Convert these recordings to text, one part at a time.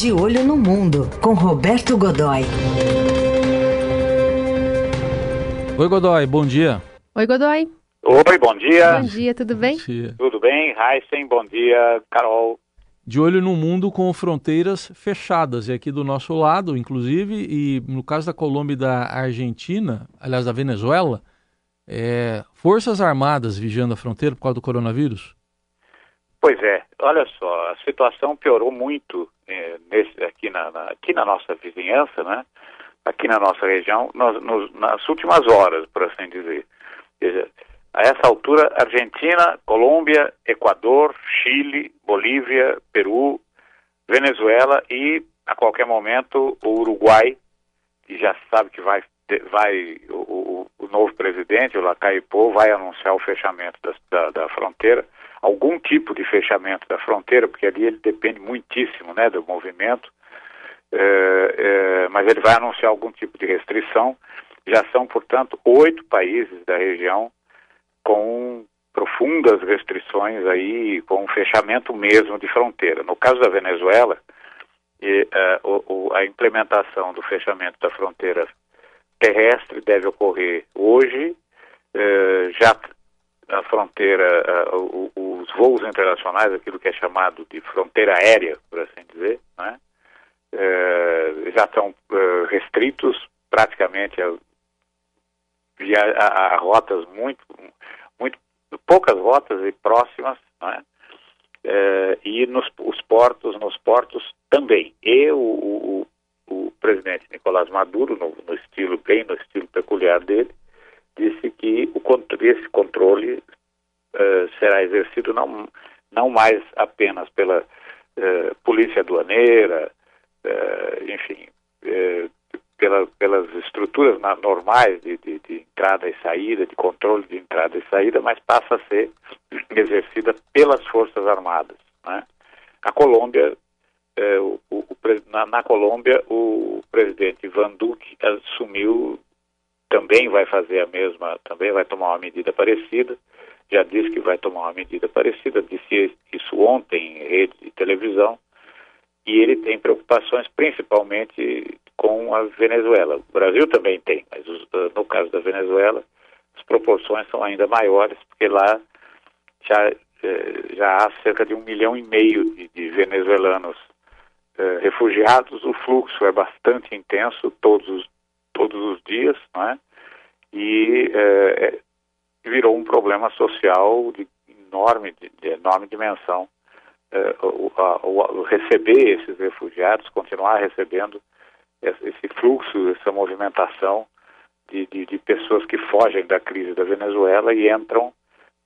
De Olho no Mundo, com Roberto Godoy. Oi, Godoy, bom dia. Oi, Godoy. Oi, bom dia. Bom dia, tudo bem? Bom dia. Tudo bem? Heisen, bom dia. Carol. De olho no mundo com fronteiras fechadas, e aqui do nosso lado, inclusive, e no caso da Colômbia e da Argentina, aliás, da Venezuela, é, forças armadas vigiando a fronteira por causa do coronavírus? Pois é, olha só, a situação piorou muito é, nesse, aqui, na, na, aqui na nossa vizinhança, né? aqui na nossa região, nos, nos, nas últimas horas, por assim dizer. A essa altura, Argentina, Colômbia, Equador, Chile, Bolívia, Peru, Venezuela e, a qualquer momento, o Uruguai, que já sabe que vai, vai o, o, o novo presidente, o Lacaipô, vai anunciar o fechamento da, da, da fronteira algum tipo de fechamento da fronteira, porque ali ele depende muitíssimo né, do movimento, é, é, mas ele vai anunciar algum tipo de restrição. Já são, portanto, oito países da região com profundas restrições aí, com fechamento mesmo de fronteira. No caso da Venezuela, e, uh, o, a implementação do fechamento da fronteira terrestre deve ocorrer hoje, uh, já a fronteira, os voos internacionais, aquilo que é chamado de fronteira aérea, por assim dizer, né, já estão uh, restritos praticamente a, a, a, rotas muito, muito, poucas rotas e próximas, né, e nos os portos, nos portos também. E o, o presidente Nicolás Maduro, no, no estilo bem no estilo peculiar dele, disse que o, esse controle uh, será exercido não, não mais apenas pela uh, polícia aduaneira, uh, enfim, pela, pelas estruturas na, normais de, de, de, entrada e saída, de controle de entrada e saída, mas passa a ser exercida pelas Forças Armadas. Né? A Colômbia, na, Colômbia, o presidente Ivan Duque assumiu também vai fazer a mesma, também vai tomar uma medida parecida, já disse que vai tomar uma medida parecida, disse isso ontem em rede de televisão, e ele tem preocupações principalmente com a Venezuela. O Brasil também tem, mas ah, no caso da Venezuela, as proporções são ainda maiores, porque lá já, eh, já há cerca de um milhão e meio de, de venezuelanos eh, refugiados, o fluxo é bastante intenso todos os todos os dias, não é? E é, virou um problema social de enorme, de, de enorme dimensão. É, o, a, o, receber esses refugiados, continuar recebendo esse fluxo, essa movimentação de, de, de, pessoas que fogem da crise da Venezuela e entram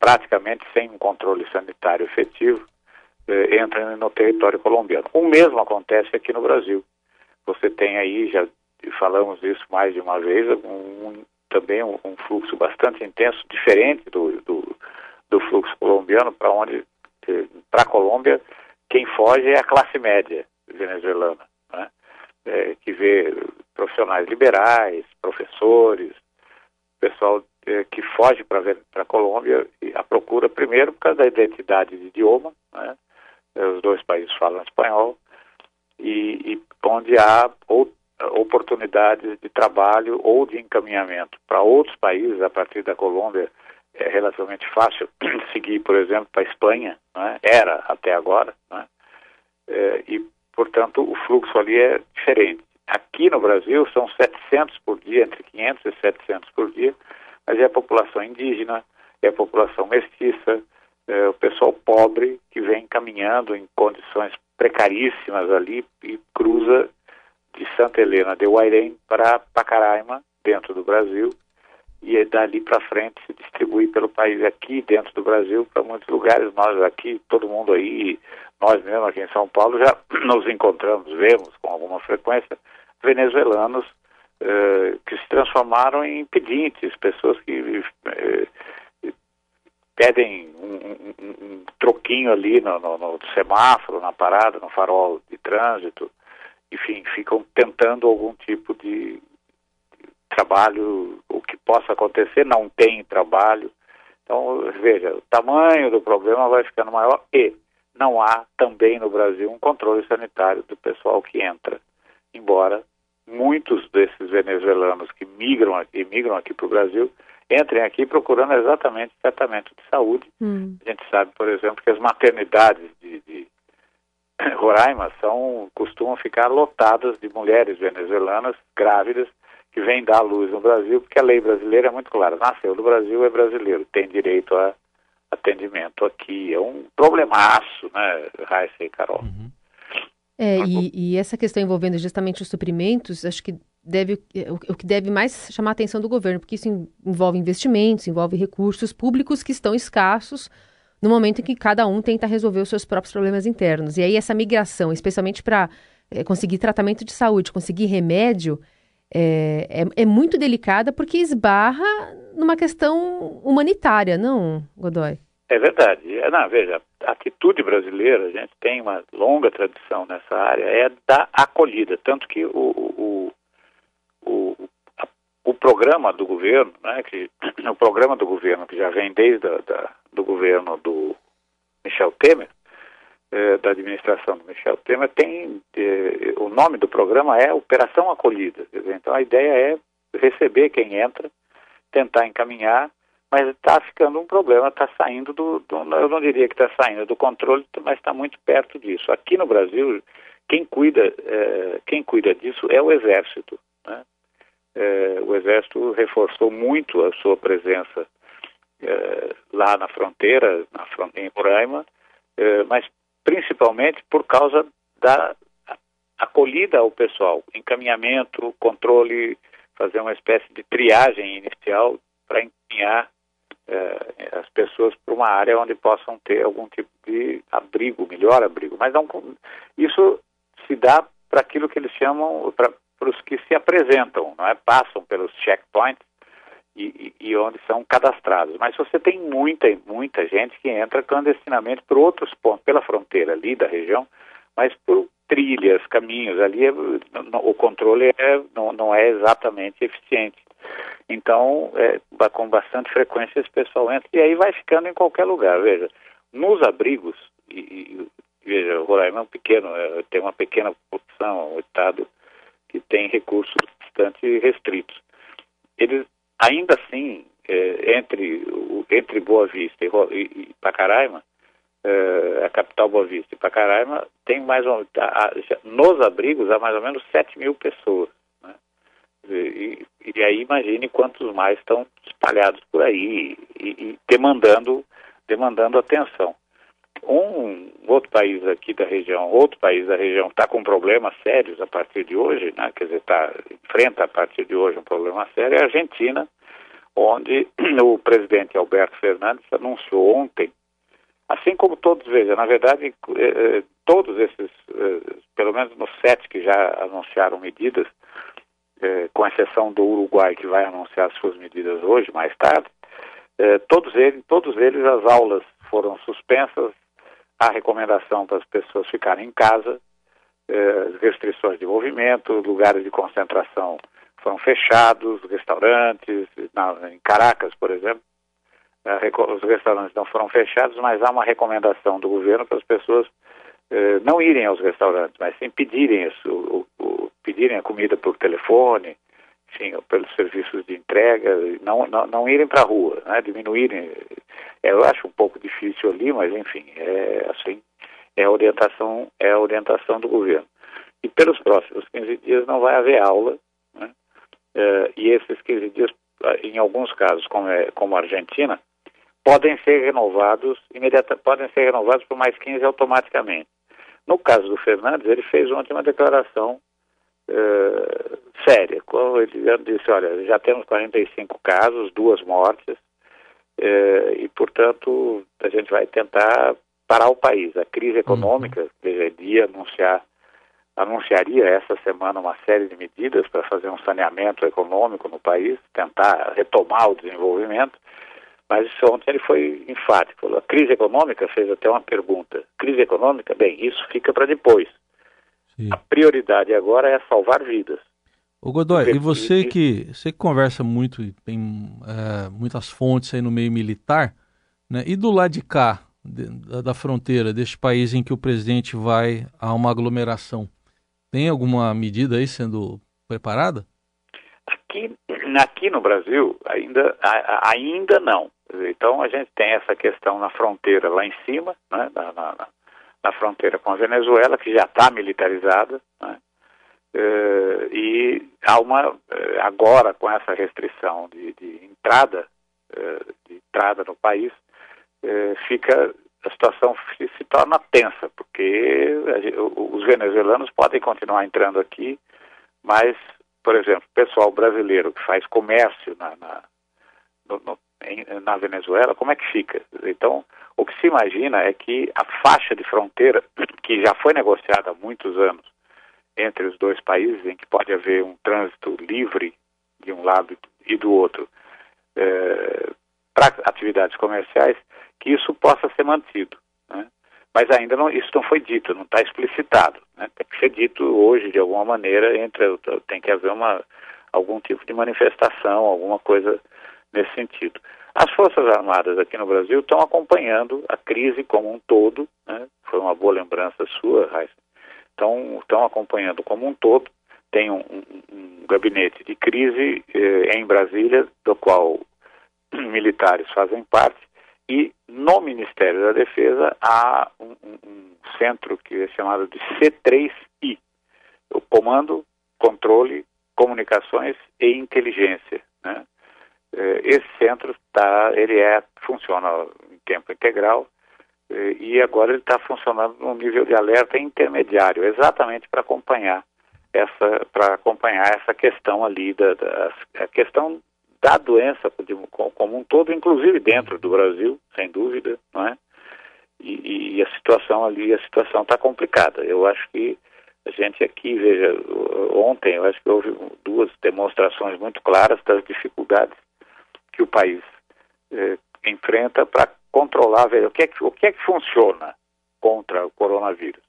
praticamente sem um controle sanitário efetivo, eh, entram no território colombiano. O mesmo acontece aqui no Brasil. Você tem aí, já falamos disso mais de uma vez, um, também um, um, fluxo bastante intenso, diferente do, do, do fluxo colombiano, para onde, para a Colômbia, quem foge é a classe média venezuelana, né? é, que vê profissionais liberais, professores, pessoal é, que foge para a Colômbia a procura, primeiro, por causa da identidade de idioma, né? Os dois países falam espanhol, e, e onde há ou oportunidades de trabalho ou de encaminhamento para outros países a partir da Colômbia é relativamente fácil seguir, por exemplo, para a Espanha, né? era até agora, né? é, e, portanto, o fluxo ali é diferente. Aqui no Brasil são 700 por dia, entre 500 e 700 por dia, mas é a população indígena, é a população mestiça, é o pessoal pobre que vem caminhando em condições precaríssimas ali e cruza de Santa Helena de Guairém para Pacaraima, dentro do Brasil, e dali para frente se distribui pelo país aqui dentro do Brasil para muitos lugares. Nós aqui, todo mundo aí, nós mesmos aqui em São Paulo já nos encontramos, vemos com alguma frequência venezuelanos uh, que se transformaram em pedintes, pessoas que uh, pedem troquinho ali no, no, no semáforo, na parada, no farol de trânsito enfim, ficam tentando algum tipo de, de trabalho, o que possa acontecer, não tem trabalho. Então, veja, o tamanho do problema vai ficando maior e não há também no Brasil um controle sanitário do pessoal que entra, embora muitos desses venezuelanos que migram aqui, migram aqui para o Brasil entrem aqui procurando exatamente tratamento de saúde. Hum. A gente sabe, por exemplo, que as maternidades de, de Roraima são, costumam ficar lotadas de mulheres venezuelanas grávidas que vêm dar luz no Brasil, porque a lei brasileira é muito clara. Nasceu no Brasil, é brasileiro, tem direito a atendimento aqui. É um problemaço, né, Raíssa e Carol? Uhum. É, e, e, essa questão envolvendo justamente os suprimentos, acho que deve o, que deve mais chamar a atenção do governo, porque isso envolve investimentos, envolve recursos públicos que estão escassos no momento em que cada um tenta resolver os seus próprios problemas internos. E aí essa migração, especialmente para é, conseguir tratamento de saúde, conseguir remédio, é, é, é, muito delicada porque esbarra numa questão humanitária, não, Godoy? É verdade. É, não, veja, a atitude brasileira, a gente tem uma longa tradição nessa área, é da acolhida. Tanto que o, o programa do governo, né, que, o programa do governo, que já vem desde a, da, do governo do Michel Temer, eh, da administração do Michel Temer, tem eh, o nome do programa é Operação Acolhida. Dizer, então a ideia é receber quem entra, tentar encaminhar, mas está ficando um problema, está saindo do, do, eu não diria que está saindo do controle, mas está muito perto disso. Aqui no Brasil, quem cuida, eh, quem cuida disso é o Exército. Né? O Exército reforçou muito a sua presença lá na fronteira, na fronteira em Roraima, mas principalmente por causa da acolhida ao pessoal, encaminhamento, controle, fazer uma espécie de triagem inicial para encaminhar eh, as pessoas para uma área onde possam ter algum tipo de abrigo, melhor abrigo. Mas não, isso se dá para aquilo que eles chamam, para os que se apresentam, não é? passam pelos checkpoints e, e, onde são cadastrados. Mas você tem muita, muita gente que entra clandestinamente por outros pontos, pela fronteira ali da região, mas por trilhas, caminhos, ali é, o controle é, não, não, é exatamente eficiente. Então, é, com bastante frequência esse pessoal entra e aí vai ficando em qualquer lugar. Veja, nos abrigos, e, e veja, o Roraima é um pequeno, é, tem uma pequena população, um estado que tem recursos bastante restritos. Eles Ainda assim, é, entre, entre Boa Vista e, e, e Pacaraima, é, a capital Boa Vista e Pacaraima, tem mais um, a, nos abrigos há mais ou menos 7 mil pessoas. Né? E, e, aí imagine quantos mais estão espalhados por aí e demandando, demandando atenção. Um outro país aqui da região, outro país da região está com problemas sérios a partir de hoje, né? quer dizer, tá, enfrenta a partir de hoje um problema sério, é a Argentina, onde o presidente Alberto Fernandes anunciou ontem, assim como todos, veja, na verdade, eh, eh, todos esses, eh, pelo menos nos sete que já anunciaram medidas, com exceção do Uruguai, que vai anunciar suas medidas hoje, mais tarde, todos eles, todos eles as aulas foram suspensas, a recomendação para as pessoas ficarem em casa, eh, restrições de movimento, lugares de concentração foram fechados, restaurantes, na, em Caracas, por exemplo, eh, os restaurantes não foram fechados, mas há uma recomendação do governo para as pessoas eh, não irem aos restaurantes, mas sim pedirem, isso, o, o, pedirem a comida por telefone, enfim, pelos serviços de entrega, não, não, não irem para a rua, né, diminuírem. Eu acho um pouco difícil ali, mas enfim, é assim, é a orientação, é a orientação do governo. E pelos próximos 15 dias não vai haver aula, né, é, e esses 15 dias, em alguns casos, como, é, como a Argentina, podem ser renovados imediatamente, podem ser renovados por mais 15 automaticamente. No caso do Fernandes, ele fez ontem uma declaração uh, séria. Ele disse, olha, já temos 45 casos, duas mortes, uh, e, portanto, a gente vai tentar parar o país. A crise econômica, deveria anunciar, anunciaria essa semana uma série de medidas para fazer um saneamento econômico no país, tentar retomar o desenvolvimento, mas ontem ele foi enfático. A crise econômica fez até uma pergunta. Crise econômica, bem, isso fica para depois. Sim. A prioridade agora é salvar vidas. O Godoy, e você que você que conversa muito e tem é, muitas fontes aí no meio militar, né? E do lado de cá, da, da fronteira, deste país em que o presidente vai a uma aglomeração? Tem alguma medida aí sendo preparada? Aqui, aqui no Brasil, ainda, ainda não. Então, a gente tem essa questão na fronteira lá em cima, né, na, na, na fronteira com a Venezuela, que já está militarizada, uh, e há uma, eh, agora com essa restrição de, de entrada, uh, de entrada no país, uh, fica a situação se, se, torna tensa, porque os venezuelanos podem continuar entrando aqui, mas, por exemplo, o pessoal brasileiro que faz comércio na, na, no, no, em, na Venezuela, como é que fica? Então, o que se imagina é que a faixa de fronteira, que já foi negociada há muitos anos entre os dois países, em que pode haver um trânsito livre de um lado e do outro, é, para atividades comerciais, que isso possa ser mantido. Né? Mas ainda não, isso não foi dito, não está explicitado. Né? Tem que ser dito hoje de alguma maneira, entre, tem que haver uma, algum tipo de manifestação, alguma coisa nesse sentido. As Forças Armadas aqui no Brasil estão acompanhando a crise como um todo, né? foi uma boa lembrança sua, Raíssa. Estão, estão acompanhando como um todo. Tem um, um, gabinete de crise eh, em Brasília, do qual militares fazem parte, e no Ministério da Defesa há um, um centro que é chamado de C3I, o Comando, Controle, Comunicações e Inteligência. Né? Eh, esse centro tá, ele é, funciona em tempo integral e agora ele está funcionando num nível de alerta intermediário, exatamente para acompanhar essa para acompanhar essa questão ali da, da a questão da doença como um todo, inclusive dentro do Brasil, sem dúvida, não é? E, e a situação ali, a situação está complicada. Eu acho que a gente aqui, veja, ontem eu acho que houve duas demonstrações muito claras das dificuldades que o país eh, enfrenta para controlar, veja, o que, é que, o que é que funciona contra o coronavírus?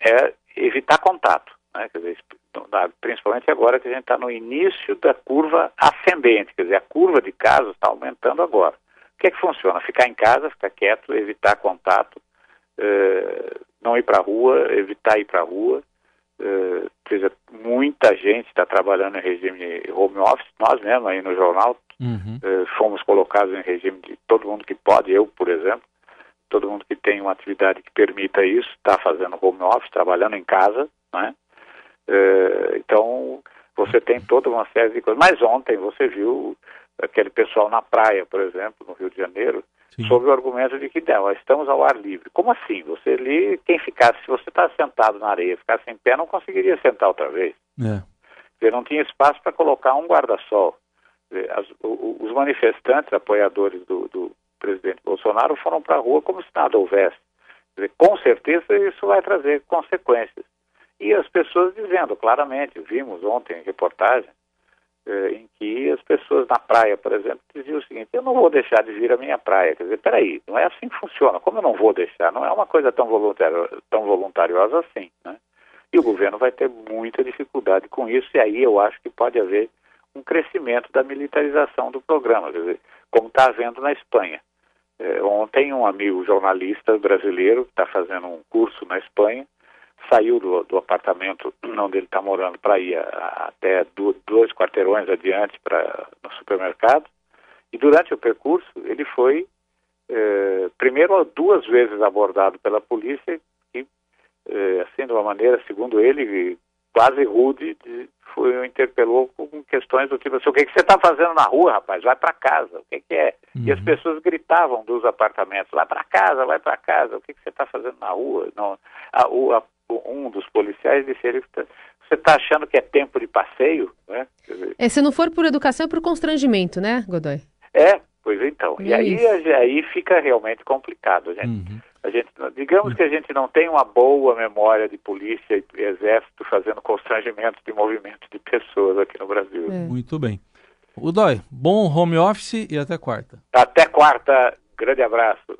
É evitar contato, né? Quer dizer, principalmente agora que a gente está no início da curva ascendente, quer dizer, a curva de casos está aumentando agora. O que é que funciona? Ficar em casa, ficar quieto, evitar contato, eh, não ir para a rua, evitar ir para a rua. Uh, seja, muita gente está trabalhando em regime home office, nós mesmos aí no jornal uhum. uh, fomos colocados em regime de todo mundo que pode, eu, por exemplo, todo mundo que tem uma atividade que permita isso, está fazendo home office, trabalhando em casa, né? Uh, então, você tem toda uma série de coisas. Mas ontem você viu aquele pessoal na praia, por exemplo, no Rio de Janeiro, Sim. sob o argumento de que não, estamos ao ar livre. Como assim? Você ali, quem ficasse, se você está sentado na areia, ficasse em pé, não conseguiria sentar outra vez. É. Você não tinha espaço para colocar um guarda-sol. Os manifestantes, apoiadores do, do presidente Bolsonaro, foram para a rua como se nada houvesse. Dizer, com certeza isso vai trazer consequências. E as pessoas dizendo claramente, vimos ontem em reportagem, eh, em que as pessoas na praia, por exemplo, diziam o seguinte: eu não vou deixar de vir à minha praia. Quer dizer, peraí, não é assim que funciona. Como eu não vou deixar? Não é uma coisa tão, voluntario, tão voluntariosa assim. Né? E o governo vai ter muita dificuldade com isso, e aí eu acho que pode haver um crescimento da militarização do programa, dizer, como está havendo na Espanha. Eh, ontem, um amigo jornalista brasileiro que está fazendo um curso na Espanha saiu do, do apartamento onde ele está morando para ir a, até do, dois quarteirões adiante para no supermercado e durante o percurso ele foi eh, primeiro duas vezes abordado pela polícia e eh, assim de uma maneira segundo ele quase rude de, foi interpelou com questões do tipo assim, o que, que você está fazendo na rua rapaz vai para casa o que, que é uhum. e as uhum. pessoas gritavam dos apartamentos vai para casa vai para casa o que, que você está fazendo na rua não a, a, um dos policiais disse ele você está achando que é tempo de passeio, né? É, se não for por educação, é por constrangimento, né, Godoy? É, pois então. É e aí, aí fica realmente complicado, gente. Uhum. A gente, digamos que a gente não tem uma boa memória de polícia e exército fazendo constrangimento de movimento de pessoas aqui no Brasil. É. Muito bem. Godoy, bom home office e até quarta. Até quarta. Grande abraço.